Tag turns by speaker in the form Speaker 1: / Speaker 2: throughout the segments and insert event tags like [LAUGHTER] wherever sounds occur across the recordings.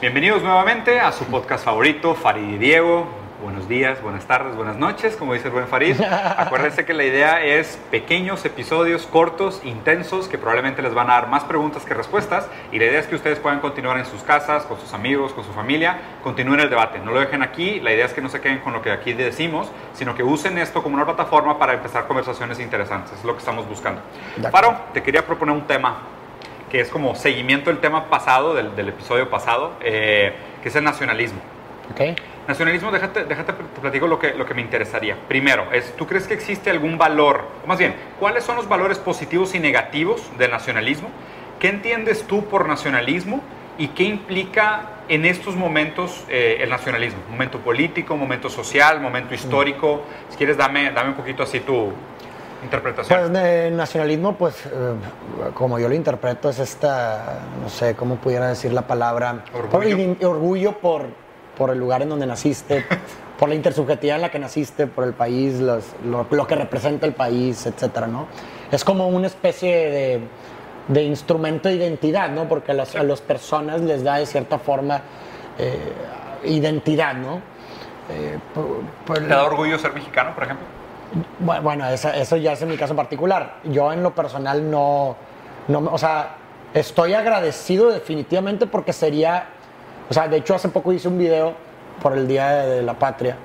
Speaker 1: Bienvenidos nuevamente a su podcast favorito, Farid y Diego. Buenos días, buenas tardes, buenas noches, como dice el buen Farid. [LAUGHS] Acuérdense que la idea es pequeños episodios cortos, intensos, que probablemente les van a dar más preguntas que respuestas. Y la idea es que ustedes puedan continuar en sus casas, con sus amigos, con su familia, continúen el debate. No lo dejen aquí, la idea es que no se queden con lo que aquí decimos, sino que usen esto como una plataforma para empezar conversaciones interesantes. Es lo que estamos buscando. Faro, te quería proponer un tema que es como seguimiento del tema pasado, del, del episodio pasado, eh, que es el nacionalismo.
Speaker 2: Ok.
Speaker 1: Nacionalismo, déjate, déjate te platico lo que, lo que me interesaría. Primero, es, ¿tú crees que existe algún valor? O más bien, ¿cuáles son los valores positivos y negativos del nacionalismo? ¿Qué entiendes tú por nacionalismo? ¿Y qué implica en estos momentos eh, el nacionalismo? Momento político, momento social, momento histórico. Si quieres, dame, dame un poquito así tu interpretación.
Speaker 2: Pues de nacionalismo, pues eh, como yo lo interpreto, es esta, no sé cómo pudiera decir la palabra,
Speaker 1: Orgullo.
Speaker 2: por, ident- orgullo por, por el lugar en donde naciste, [LAUGHS] por la intersubjetividad en la que naciste, por el país, los- lo, lo que representa el país, etcétera, ¿no? Es como una especie de, de instrumento de identidad, ¿no? Porque a las, a las personas les da de cierta forma eh, identidad, ¿no? Eh, por- por-
Speaker 1: ¿Te da orgullo ser mexicano, por ejemplo?
Speaker 2: Bu- Bueno, eso ya es en mi caso particular. Yo en lo personal no, no, o sea, estoy agradecido definitivamente porque sería, o sea, de hecho hace poco hice un video por el Día de, de la Patria.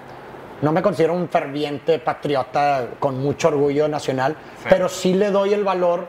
Speaker 2: No me considero un ferviente patriota con mucho orgullo nacional,
Speaker 1: Sí.
Speaker 2: pero sí le doy el valor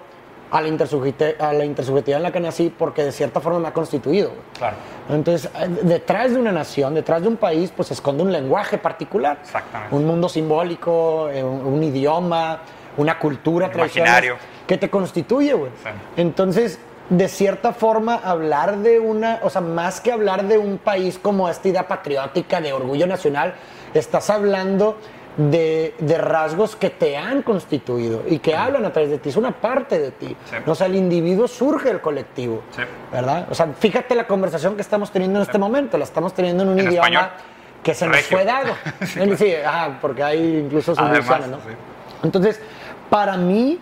Speaker 2: a la, a la intersubjetividad en la que nací porque de cierta forma me ha constituido.
Speaker 1: Claro.
Speaker 2: Entonces, eh, detrás de una nación, detrás de un país, pues se esconde un lenguaje particular.
Speaker 1: Exactamente.
Speaker 2: Un mundo simbólico, eh, un, un idioma, una cultura,
Speaker 1: Un imaginario.
Speaker 2: que te constituye, güey.
Speaker 1: Sí.
Speaker 2: Entonces, de cierta forma, hablar de una, o sea, más que hablar de un país como esta idea patriótica de orgullo nacional, estás hablando de, de rasgos que te han constituido y que hablan a través de ti, es una parte de ti.
Speaker 1: Sí.
Speaker 2: O sea, el individuo surge del colectivo.
Speaker 1: Sí.
Speaker 2: ¿Verdad? O sea, fíjate la conversación que estamos teniendo en este momento, la estamos teniendo en un
Speaker 1: En
Speaker 2: idioma
Speaker 1: español.
Speaker 2: que se nos
Speaker 1: Regio.
Speaker 2: fue dado. [LAUGHS]
Speaker 1: Sí,
Speaker 2: ajá, porque hay incluso soluciones, ¿no? Entonces, para mí,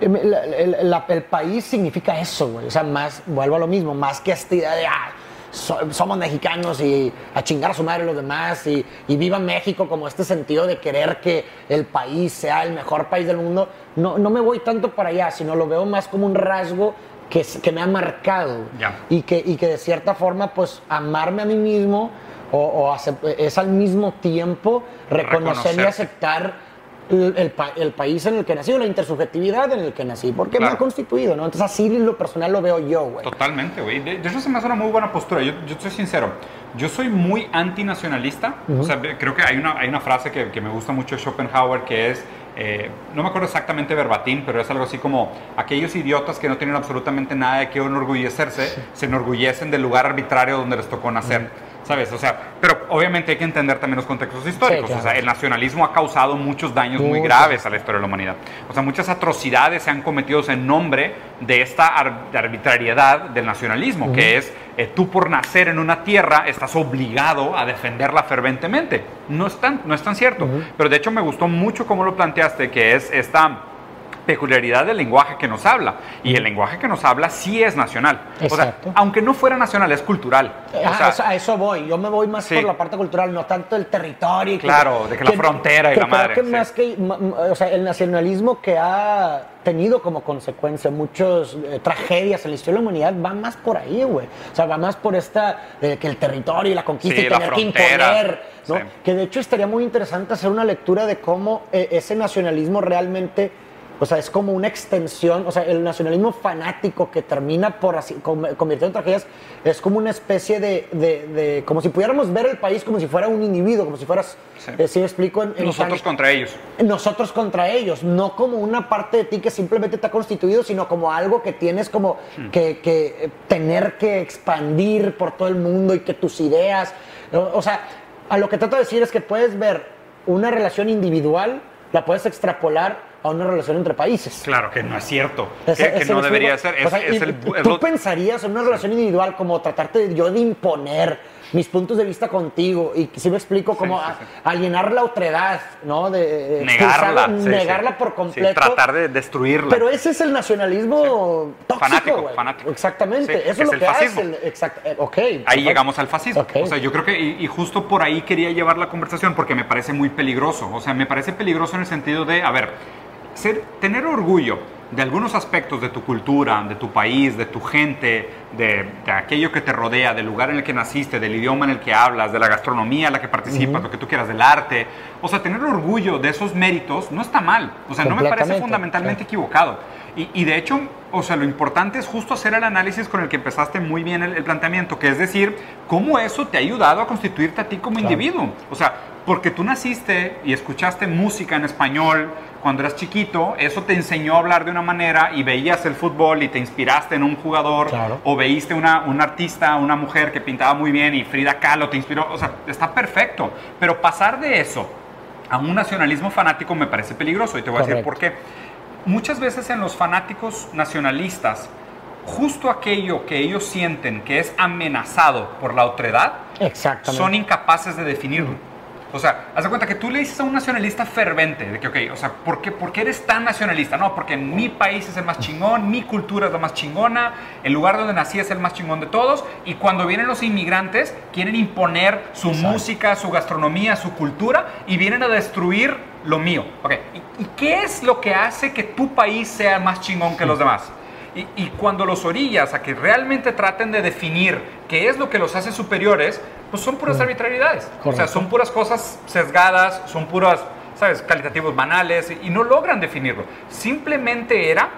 Speaker 2: em, el, el país significa eso, güey. O sea, más, vuelvo a lo mismo, más que esta idea de, ah, so- somos mexicanos y a chingar a su madre los demás y, y viva México como este sentido de querer que el país sea el mejor país del mundo. No, no me voy tanto para allá, sino lo veo más como un rasgo que, que me ha marcado.
Speaker 1: Ya.
Speaker 2: Y, que, y que de cierta forma, pues, amarme a mí mismo o, o es al mismo tiempo reconocer y aceptar el, el pa- el país en el que nací, o la intersubjetividad en el que nací, porque me
Speaker 1: Claro.
Speaker 2: ha constituido, ¿no? Entonces así lo personal lo veo yo, güey.
Speaker 1: Totalmente, güey. De, de hecho, se me hace una muy buena postura. Yo, yo soy sincero. Yo soy muy antinacionalista. O sea, creo que hay una, hay una frase que, que me gusta mucho de Schopenhauer que es, eh, no me acuerdo exactamente verbatim, pero es algo así como, aquellos idiotas que no tienen absolutamente nada de qué enorgullecerse, se enorgullecen del lugar arbitrario donde les tocó nacer. ¿Sabes? O sea, pero obviamente hay que entender también los contextos históricos.
Speaker 2: claro.
Speaker 1: O sea, el nacionalismo ha causado muchos daños muy
Speaker 2: Muchos.
Speaker 1: graves a la historia de la humanidad. O sea, muchas atrocidades se han cometido en nombre de esta ar- arbitrariedad del nacionalismo, que es eh, tú por nacer en una tierra estás obligado a defenderla ferventemente. No es tan, no es tan cierto. Pero de hecho me gustó mucho cómo lo planteaste, que es esta peculiaridad del lenguaje que nos habla. Y el lenguaje que nos habla sí es nacional. O sea, aunque no fuera nacional, es cultural. O
Speaker 2: Ah,
Speaker 1: sea,
Speaker 2: eso- a eso voy. Yo me voy más
Speaker 1: Sí.
Speaker 2: por la parte cultural, no tanto el territorio. y
Speaker 1: Claro, de que la frontera y
Speaker 2: que
Speaker 1: la
Speaker 2: creo
Speaker 1: madre,
Speaker 2: que
Speaker 1: sí.
Speaker 2: más que, o sea, el nacionalismo que ha tenido como consecuencia muchas eh, tragedias en la historia de la humanidad va más por ahí, güey. O sea, va más por esta de que el territorio y la conquista
Speaker 1: Sí,
Speaker 2: y tener que imponer, ¿no? Que de hecho estaría muy interesante hacer una lectura de cómo eh, ese nacionalismo realmente o sea, es como una extensión, o sea, el nacionalismo fanático que termina por así, convirtiendo en tragedias, es como una especie de, de- de- como si pudiéramos ver el país como si fuera un individuo, como si fueras,
Speaker 1: Sí.
Speaker 2: eh, ¿sí me explico? En- en
Speaker 1: nosotros
Speaker 2: tan-
Speaker 1: contra ellos.
Speaker 2: nosotros contra ellos, no como una parte de ti que simplemente te ha constituido, sino como algo que tienes como
Speaker 1: Hmm.
Speaker 2: que, que, eh, tener que expandir por todo el mundo y que tus ideas, o sea, a lo que trato de decir es que puedes ver una relación individual, la puedes extrapolar a una relación entre países.
Speaker 1: Claro, que no es cierto.
Speaker 2: Ese-
Speaker 1: que que
Speaker 2: ese
Speaker 1: no debería ser. Es,
Speaker 2: O sea,
Speaker 1: es el,
Speaker 2: ¿Tú
Speaker 1: es
Speaker 2: pensarías en una relación individual como tratarte de, yo de imponer mis puntos de vista contigo y si me explico como
Speaker 1: sí,
Speaker 2: a-
Speaker 1: sí.
Speaker 2: alienar la otredad, ¿no? De,
Speaker 1: negarla. sí,
Speaker 2: negarla
Speaker 1: sí.
Speaker 2: por
Speaker 1: Sí,
Speaker 2: completo.
Speaker 1: tratar de destruirla.
Speaker 2: Pero ese es el nacionalismo tóxico,
Speaker 1: Fanático,
Speaker 2: güey.
Speaker 1: fanático.
Speaker 2: Exactamente.
Speaker 1: Sí,
Speaker 2: Eso
Speaker 1: es
Speaker 2: es lo
Speaker 1: el
Speaker 2: que
Speaker 1: fascismo.
Speaker 2: hace. el- exact- eh, ok.
Speaker 1: Ahí
Speaker 2: perfecto.
Speaker 1: llegamos al fascismo.
Speaker 2: Ok.
Speaker 1: O sea, yo creo que, y, y justo por ahí quería llevar la conversación porque me parece muy peligroso. O sea, me parece peligroso en el sentido de, a ver, ser, tener orgullo de algunos aspectos de tu cultura, de tu país, de tu gente, de, de aquello que te rodea, del lugar en el que naciste, del idioma en el que hablas, de la gastronomía en la que participas, lo que tú quieras, del arte. O sea, tener orgullo de esos méritos no está mal. O sea, no me parece fundamentalmente equivocado. Y, y de hecho, o sea, lo importante es justo hacer el análisis con el que empezaste muy bien el, el planteamiento, que es decir, cómo eso te ha ayudado a constituirte a ti como
Speaker 2: Claro.
Speaker 1: individuo. O sea, porque tú naciste y escuchaste música en español cuando eras chiquito, eso te enseñó a hablar de una manera y veías el fútbol y te inspiraste en un jugador
Speaker 2: Claro.
Speaker 1: o veíste una, un artista, una mujer que pintaba muy bien y Frida Kahlo te inspiró. O sea, está perfecto. Pero pasar de eso a un nacionalismo fanático me parece peligroso y te voy a decir por qué. Muchas veces en los fanáticos nacionalistas, justo aquello que ellos sienten que es amenazado por la otredad, son incapaces de definirlo. O sea, haz de cuenta que tú le dices a un nacionalista fervente de que, ok, o sea, ¿por qué, por qué eres tan nacionalista? No, porque mi país es el más chingón, mi cultura es la más chingona, el lugar donde nací es el más chingón de todos, y cuando vienen los inmigrantes quieren imponer su música, su gastronomía, su cultura, y vienen a destruir lo mío. Ok, ¿y, y qué es lo que hace que tu país sea más chingón que los demás? Y, y cuando los orillas a que realmente traten de definir qué es lo que los hace superiores, pues son puras arbitrariedades. O sea, son puras cosas sesgadas, son puras, ¿sabes?, calitativos banales y, y no logran definirlo. Simplemente era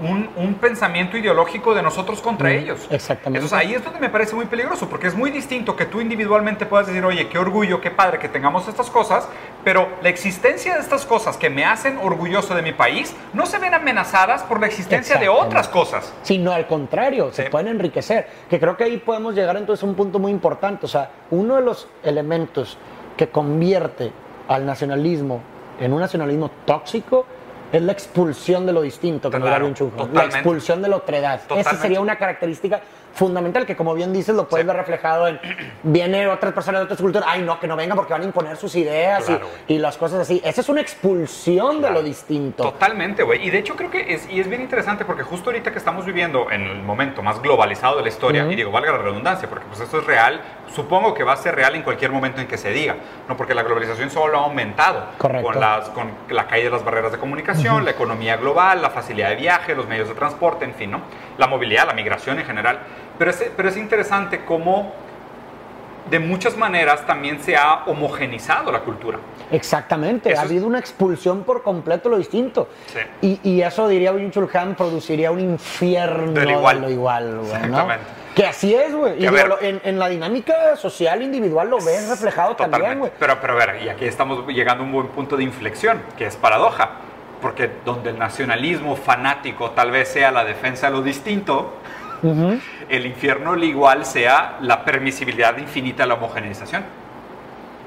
Speaker 1: un, un pensamiento ideológico de nosotros contra
Speaker 2: Mm,
Speaker 1: ellos.
Speaker 2: exactamente.
Speaker 1: Entonces ahí es donde me parece muy peligroso, porque es muy distinto que tú individualmente puedas decir, oye, qué orgullo, qué padre que tengamos estas cosas, pero la existencia de estas cosas que me hacen orgulloso de mi país no se ven amenazadas por la existencia de otras cosas.
Speaker 2: sino al contrario,
Speaker 1: Sí.
Speaker 2: se pueden enriquecer. Que creo que ahí podemos llegar entonces a un punto muy importante. O sea, uno de los elementos que convierte al nacionalismo en un nacionalismo tóxico es la expulsión de lo distinto, como
Speaker 1: Claro,
Speaker 2: diría Byung-Chul Han. La
Speaker 1: totalmente.
Speaker 2: expulsión de la otredad. Esa sería una característica fundamental que, como bien dices, lo puedes
Speaker 1: Sí.
Speaker 2: ver reflejado en [CLEARS THROAT] viene otras personas de otras culturas, ay no, que no vengan porque van a imponer sus ideas y-
Speaker 1: Claro, güey.
Speaker 2: y, las cosas así. Esa es una expulsión de
Speaker 1: Claro.
Speaker 2: lo distinto.
Speaker 1: Totalmente, güey. Y de hecho creo que es, y es bien interesante porque justo ahorita que estamos viviendo en el momento más globalizado de la historia,
Speaker 2: Ujú.
Speaker 1: y digo, valga la redundancia, porque pues esto es real, supongo que va a ser real en cualquier momento en que se diga, ¿no? Porque la globalización solo ha aumentado
Speaker 2: Correcto.
Speaker 1: con, las, con la caída de las barreras de comunicación, la economía global, la facilidad de viaje, los medios de transporte, en fin, ¿no? La movilidad, la migración en general. Pero es, pero es interesante cómo de muchas maneras también se ha homogenizado la cultura.
Speaker 2: Exactamente,
Speaker 1: Eso
Speaker 2: ha habido una expulsión por completo lo distinto.
Speaker 1: Sí.
Speaker 2: Y, y eso, diría Byung-Chul Han, produciría un infierno
Speaker 1: Del
Speaker 2: de
Speaker 1: igual.
Speaker 2: lo igual, güey, ¿no?
Speaker 1: Exactamente.
Speaker 2: Que así es, güey. Y
Speaker 1: ver-
Speaker 2: lo- en, en la dinámica social individual lo ves reflejado también,
Speaker 1: Totalmente.
Speaker 2: güey.
Speaker 1: Pero, pero a ver, y aquí estamos llegando a un buen punto de inflexión, que es paradoja. Porque donde el nacionalismo fanático tal vez sea la defensa de lo distinto, el infierno al igual sea la permisibilidad infinita de la homogeneización.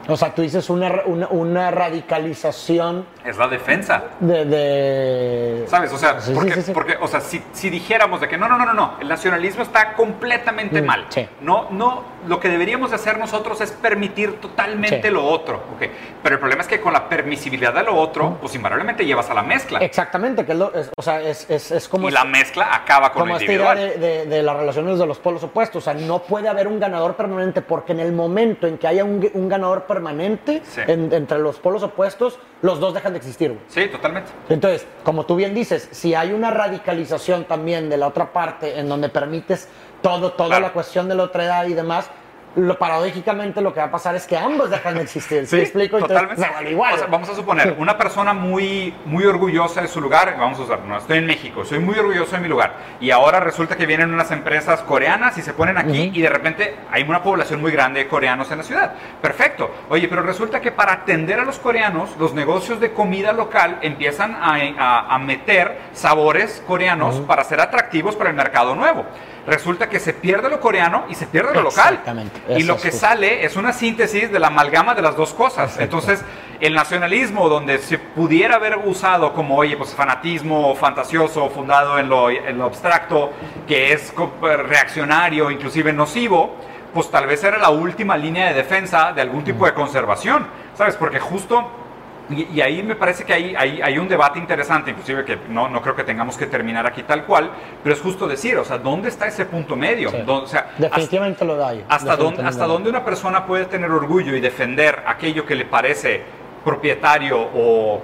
Speaker 2: O sea, tú dices una, una, una radicalización
Speaker 1: Es la defensa.
Speaker 2: de... de-
Speaker 1: ¿Sabes? O sea,
Speaker 2: Sí,
Speaker 1: porque,
Speaker 2: sí, sí.
Speaker 1: porque, o sea si, si dijéramos de que no, no, no, no, no, el nacionalismo está completamente
Speaker 2: Mm,
Speaker 1: mal.
Speaker 2: sí.
Speaker 1: No, no, lo que deberíamos de hacer nosotros es permitir totalmente lo otro. ¿ok? Pero el problema es que con la permisibilidad de lo otro, pues invariablemente llevas a la mezcla.
Speaker 2: Exactamente, que es, lo- es- o sea, es, es, es como...
Speaker 1: y la mezcla acaba con
Speaker 2: como
Speaker 1: lo
Speaker 2: esta idea
Speaker 1: individual.
Speaker 2: de, de- de las relaciones de los polos opuestos. O sea, no puede haber un ganador permanente porque en el momento en que haya un, un ganador permanente
Speaker 1: Sí.
Speaker 2: en- entre los polos opuestos, los dos dejan de existir. güey.
Speaker 1: Sí, totalmente.
Speaker 2: Entonces, como tú bien dices, si hay una radicalización también de la otra parte en donde permites todo, toda
Speaker 1: Claro.
Speaker 2: la cuestión de la otra edad y demás, lo, paradójicamente lo que va a pasar es que ambos dejan de existir. ¿Sí, explico? Entonces,
Speaker 1: totalmente.
Speaker 2: vale igual.
Speaker 1: O sea, vamos a suponer, una persona muy, muy orgullosa de su lugar, vamos a usar, no, estoy en México, soy muy orgulloso de mi lugar, y ahora resulta que vienen unas empresas coreanas y se ponen aquí y de repente hay una población muy grande de coreanos en la ciudad. Perfecto. Oye, pero resulta que para atender a los coreanos, los negocios de comida local empiezan a, a- a meter sabores coreanos para ser atractivos para el mercado nuevo. Resulta que se pierde lo coreano y se pierde lo local.
Speaker 2: Exactamente.
Speaker 1: Y lo que sale es una síntesis de la amalgama de las dos cosas.
Speaker 2: Perfecto.
Speaker 1: Entonces, el nacionalismo, donde se pudiera haber usado como, oye, pues fanatismo fantasioso, fundado en lo, en lo abstracto, que es co- reaccionario, inclusive nocivo, pues tal vez era la última línea de defensa de algún tipo de conservación, ¿sabes? Porque justo y, y ahí me parece que hay, hay, hay un debate interesante, inclusive que no, no creo que tengamos que terminar aquí tal cual, pero es justo decir, o sea, ¿dónde está ese punto medio?
Speaker 2: Sí.
Speaker 1: O sea, hasta-
Speaker 2: Definitivamente lo da.
Speaker 1: hasta, dónde, hasta dónde una persona puede tener orgullo y defender aquello que le parece propietario o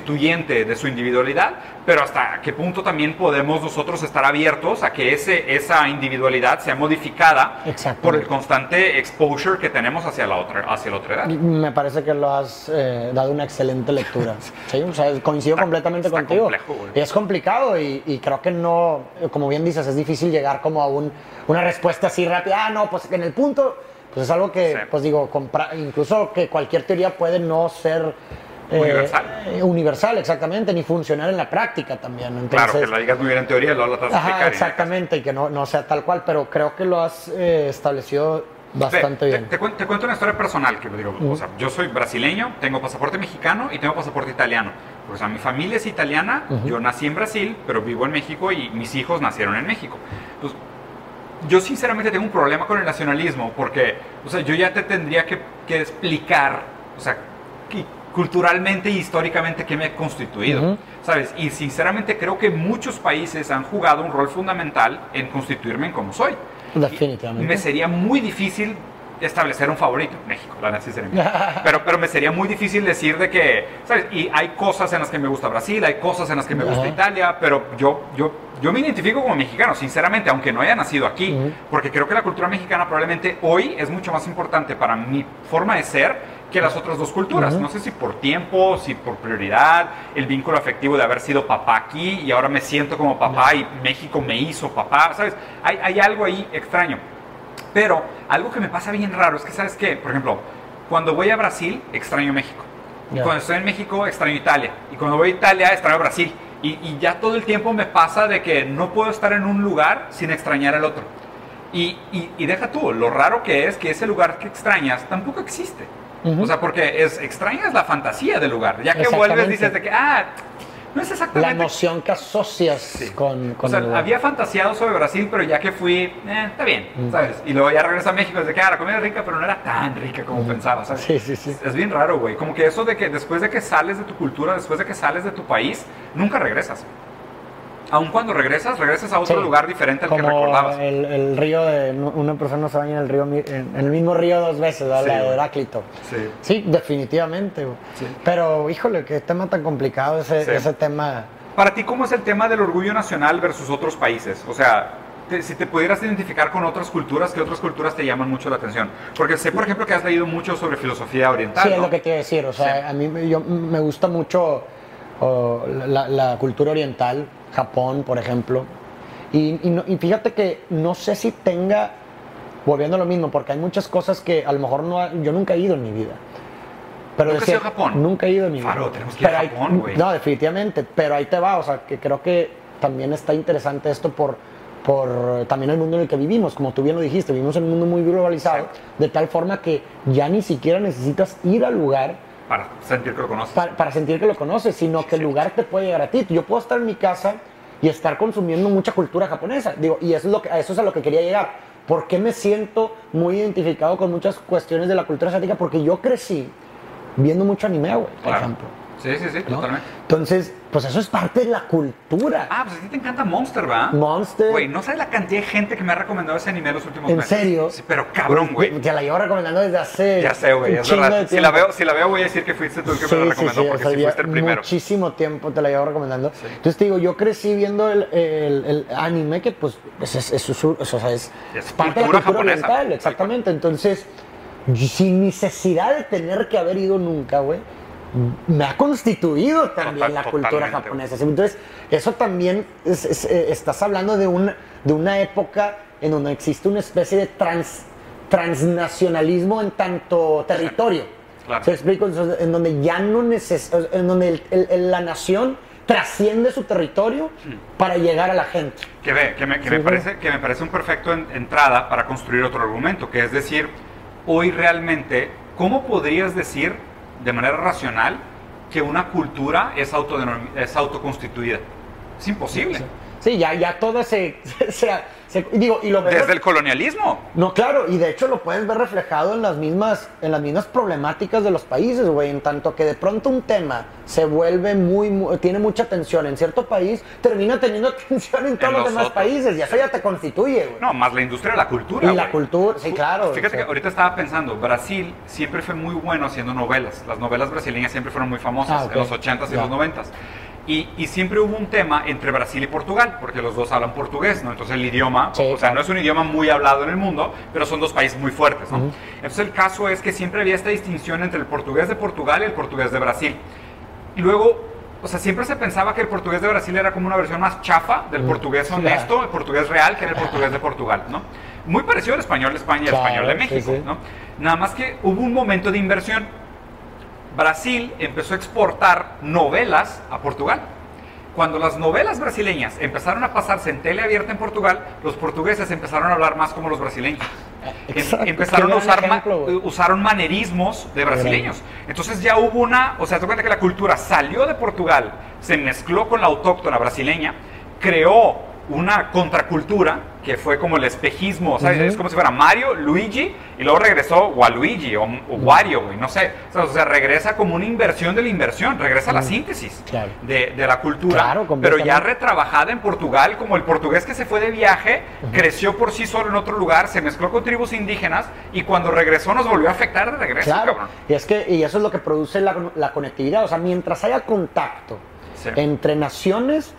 Speaker 1: constituyente de su individualidad, pero hasta qué punto también podemos nosotros estar abiertos a que ese, esa individualidad sea modificada por el constante exposure que tenemos hacia la otra, hacia la otra edad.
Speaker 2: Me parece que lo has eh, dado una excelente lectura. [LAUGHS] Sí, o sea, coincido
Speaker 1: Está-
Speaker 2: completamente
Speaker 1: está
Speaker 2: contigo.
Speaker 1: complejo,
Speaker 2: es complicado y, y creo que no, como bien dices, es difícil llegar como a un, una respuesta así rápida. Ah, no, pues en el punto, pues es algo que,
Speaker 1: Sí.
Speaker 2: pues digo, compra- incluso que cualquier teoría puede no ser
Speaker 1: Universal.
Speaker 2: eh, universal, exactamente, ni funcionar en la práctica también. Entonces,
Speaker 1: Claro, que la digas muy bien en teoría, tratas de
Speaker 2: Ajá, exactamente, y que no, no sea tal cual, pero creo que lo has eh, establecido bastante
Speaker 1: Ve,
Speaker 2: bien.
Speaker 1: Te, te cuen- te cuento una historia personal que digo, o sea, yo soy brasileño, tengo pasaporte mexicano y tengo pasaporte italiano. O sea, mi familia es italiana, yo nací en Brasil, pero vivo en México y mis hijos nacieron en México. Entonces, yo sinceramente tengo un problema con el nacionalismo porque, o sea, yo ya te tendría que, que explicar, o sea, culturalmente y históricamente qué me ha constituido. ¿sabes? Y sinceramente creo que muchos países han jugado un rol fundamental en constituirme en como soy.
Speaker 2: Definitivamente.
Speaker 1: Me sería muy difícil establecer un favorito. México, la [LAUGHS] pero, pero me sería muy difícil decir de que, ¿sabes? Y hay cosas en las que me gusta Brasil, hay cosas en las que me gusta. Italia, pero yo, yo, yo me identifico como mexicano, sinceramente, aunque no haya nacido aquí, porque creo que la cultura mexicana probablemente hoy es mucho más importante para mi forma de ser que las otras dos culturas. No sé si por tiempo, si por prioridad, el vínculo afectivo de haber sido papá aquí y ahora me siento como papá y México me hizo papá, ¿sabes? Hay, hay algo ahí extraño. Pero algo que me pasa bien raro es que, ¿sabes qué? Por ejemplo, cuando voy a Brasil, extraño México. Y cuando estoy en México, extraño Italia. Y cuando voy a Italia, extraño Brasil. Y, y ya todo el tiempo me pasa de que no puedo estar en un lugar sin extrañar al otro. Y, y- y deja tú, lo raro que es que ese lugar que extrañas tampoco existe.
Speaker 2: Ujú.
Speaker 1: O sea, porque es, extrañas la fantasía del lugar. Ya que vuelves, dices de que, ah, no es
Speaker 2: La
Speaker 1: exactamente
Speaker 2: noción que asocias
Speaker 1: Sí.
Speaker 2: con, con
Speaker 1: o sea,
Speaker 2: el lugar.
Speaker 1: había fantaseado sobre Brasil, pero ya que fui, eh, está bien,
Speaker 2: Mm.
Speaker 1: ¿sabes? Y luego ya regreso a México, desde que ah, la comida es rica, pero no era tan rica como pensaba, ¿sabes?
Speaker 2: Sí, sí, sí.
Speaker 1: Es bien raro, güey. Como que eso de que después de que sales de tu cultura, después de que sales de tu país, nunca regresas. Aun cuando regresas, regresas a otro
Speaker 2: Sí.
Speaker 1: lugar diferente al que
Speaker 2: Como
Speaker 1: recordabas.
Speaker 2: El, el río de. Una persona se baña en el, río, en, el mismo río dos veces, ¿verdad?
Speaker 1: Sí,
Speaker 2: la de. Heráclito.
Speaker 1: Sí.
Speaker 2: Sí, definitivamente. Pero, híjole, qué tema tan complicado ese, ese tema.
Speaker 1: Para ti, ¿cómo es el tema del orgullo nacional versus otros países? O sea, te- si te pudieras identificar con otras culturas, ¿qué otras culturas te llaman mucho la atención? Porque sé, por ejemplo, que has leído mucho sobre filosofía oriental.
Speaker 2: Sí, es
Speaker 1: ¿no?
Speaker 2: lo que te iba a decir. O sea, a mí yo, me gusta mucho o, la, la cultura oriental, Japón, por ejemplo. Y, y no- y fíjate que no sé si tenga, volviendo a lo mismo, porque hay muchas cosas que a lo mejor no, ha- yo nunca he ido en mi vida. Pero
Speaker 1: ¿Nunca
Speaker 2: decía-
Speaker 1: ido a Japón?
Speaker 2: Nunca he ido en mi vida.
Speaker 1: tenemos que ir a
Speaker 2: Pero
Speaker 1: Japón, güey.
Speaker 2: No, definitivamente. Pero ahí te va. O sea, que creo que también está interesante esto por, por también el mundo en el que vivimos. Como tú bien lo dijiste, vivimos en un mundo muy globalizado.
Speaker 1: Exacto.
Speaker 2: De tal forma que ya ni siquiera necesitas ir al lugar
Speaker 1: Para sentir que lo conoces.
Speaker 2: para, para sentir que lo conoces, sino que el lugar te puede llegar a ti. Yo puedo estar en mi casa y estar consumiendo mucha cultura japonesa. Digo, y eso es, lo que, a eso es a lo que quería llegar. ¿Por qué me siento muy identificado con muchas cuestiones de la cultura asiática? Porque yo crecí viendo mucho anime, güey, por
Speaker 1: Claro.
Speaker 2: ejemplo.
Speaker 1: Sí, sí, sí,
Speaker 2: ¿no?
Speaker 1: totalmente.
Speaker 2: Entonces, pues eso es parte de la cultura.
Speaker 1: Ah, pues a ti te encanta Monster, ¿va?
Speaker 2: Monster.
Speaker 1: Güey, no sabes la cantidad de gente que me ha recomendado ese anime los últimos
Speaker 2: ¿En
Speaker 1: meses.
Speaker 2: serio?
Speaker 1: Sí, pero cabrón, güey.
Speaker 2: Te la llevo recomendando desde hace.
Speaker 1: Ya sé, güey, es verdad. Si la, veo, si la veo voy a decir que fuiste tú el que
Speaker 2: Sí,
Speaker 1: me la
Speaker 2: sí,
Speaker 1: recomendó,
Speaker 2: sí,
Speaker 1: porque
Speaker 2: o sea,
Speaker 1: si
Speaker 2: ya
Speaker 1: fuiste el primero.
Speaker 2: Muchísimo tiempo te la llevo recomendando.
Speaker 1: Sí.
Speaker 2: Entonces te digo, yo crecí viendo el, el- el anime que pues es, es, es- es- o sea, es parte de la
Speaker 1: cultura japonesa.
Speaker 2: oriental, exactamente. Entonces, sin necesidad de tener que haber ido nunca, güey, me ha constituido también
Speaker 1: Total-
Speaker 2: la cultura
Speaker 1: totalmente,
Speaker 2: japonesa. Entonces, eso también es- es, eh, estás hablando de, un, de una época en donde existe una especie de trans, transnacionalismo en tanto territorio.
Speaker 1: Claro.
Speaker 2: ¿Se explico? En donde ya no neces en donde el- el- el- la nación trasciende su territorio para llegar a la gente.
Speaker 1: Que, ve, que, me, que me parece, que me parece un perfecto entrada para construir otro argumento, que es decir, hoy realmente, ¿cómo podrías decir de manera racional que una cultura es, es autoconstituida? Es imposible.
Speaker 2: Ya, ya todo [LAUGHS] se, digo, y lo
Speaker 1: Desde el colonialismo.
Speaker 2: No, claro, y de hecho lo puedes ver reflejado en las mismas, en las mismas problemáticas de los países, güey, en tanto que de pronto un tema se vuelve muy, tiene mucha tensión en cierto país, termina teniendo [LAUGHS] tensión en todos los, demás países, y eso ya te constituye, güey.
Speaker 1: No, más la industria de la cultura.
Speaker 2: Y la cultura, sí, claro.
Speaker 1: Fíjate que ahorita estaba pensando, Brasil siempre fue muy bueno haciendo novelas. Las novelas brasileñas siempre fueron muy famosas ah, en los 80s y los 90s. Y, siempre hubo un tema entre Brasil y Portugal, porque los dos hablan portugués, ¿no? Entonces el idioma, o sea, no es un idioma muy hablado en el mundo, pero son dos países muy fuertes, ¿no? Entonces el caso es que siempre había esta distinción entre el portugués de Portugal y el portugués de Brasil. Y luego, o sea, siempre se pensaba que el portugués de Brasil era como una versión más chafa del portugués honesto, el portugués real, que era el portugués de Portugal, ¿no? Muy parecido al español de España y al español de México, ¿no? Nada más que hubo un momento de inversión Brasil empezó a exportar novelas a Portugal. Cuando las novelas brasileñas empezaron a pasarse en tele abierta en Portugal, los portugueses empezaron a hablar más como los brasileños. Em, empezaron a usar usaron manerismos de brasileños. Entonces ya hubo una, o sea, te cuenta que la cultura salió de Portugal, se mezcló con la autóctona brasileña, creó una contracultura que fue como el espejismo, o sea, es como si fuera Mario, Luigi, y luego regresó Waluigi o, o Wario, no sé. O sea, regresa como una inversión de la inversión, regresa a la síntesis de, la cultura, pero ya retrabajada en Portugal, como el portugués que se fue de viaje, creció por sí solo en otro lugar, se mezcló con tribus indígenas, y cuando regresó nos volvió a afectar de regreso. Claro,
Speaker 2: y es que y eso es lo que produce la, conectividad, o sea, mientras haya contacto entre naciones,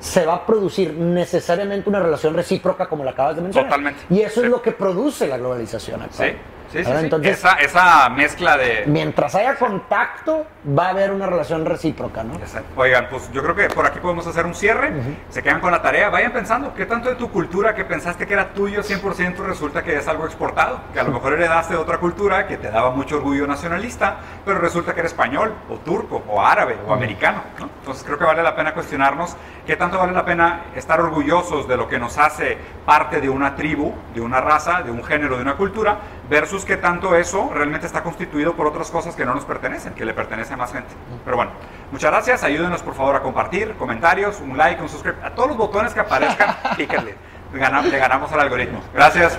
Speaker 2: se va a producir necesariamente una relación recíproca como la acabas de mencionar.
Speaker 1: Totalmente.
Speaker 2: Y eso es lo que produce la globalización actual.
Speaker 1: Sí. Sí, sí, Entonces, esa, esa, mezcla de...
Speaker 2: Mientras haya contacto, va a haber una relación recíproca, ¿no?
Speaker 1: Oigan, pues yo creo que por aquí podemos hacer un cierre. Se quedan con la tarea. Vayan pensando, ¿qué tanto de tu cultura que pensaste que era tuyo 100% resulta que es algo exportado? Que a lo mejor heredaste de otra cultura que te daba mucho orgullo nacionalista, pero resulta que era español, o turco, o árabe, o americano, ¿no? Entonces creo que vale la pena cuestionarnos qué tanto vale la pena estar orgullosos de lo que nos hace parte de una tribu, de una raza, de un género, de una cultura, versus que tanto eso realmente está constituido por otras cosas que no nos pertenecen, que le pertenecen a más gente. Pero bueno, muchas gracias, ayúdenos por favor a compartir, comentarios, un like, un subscribe, a todos los botones que aparezcan, [LAUGHS] píquenle, le ganamos al algoritmo. Gracias.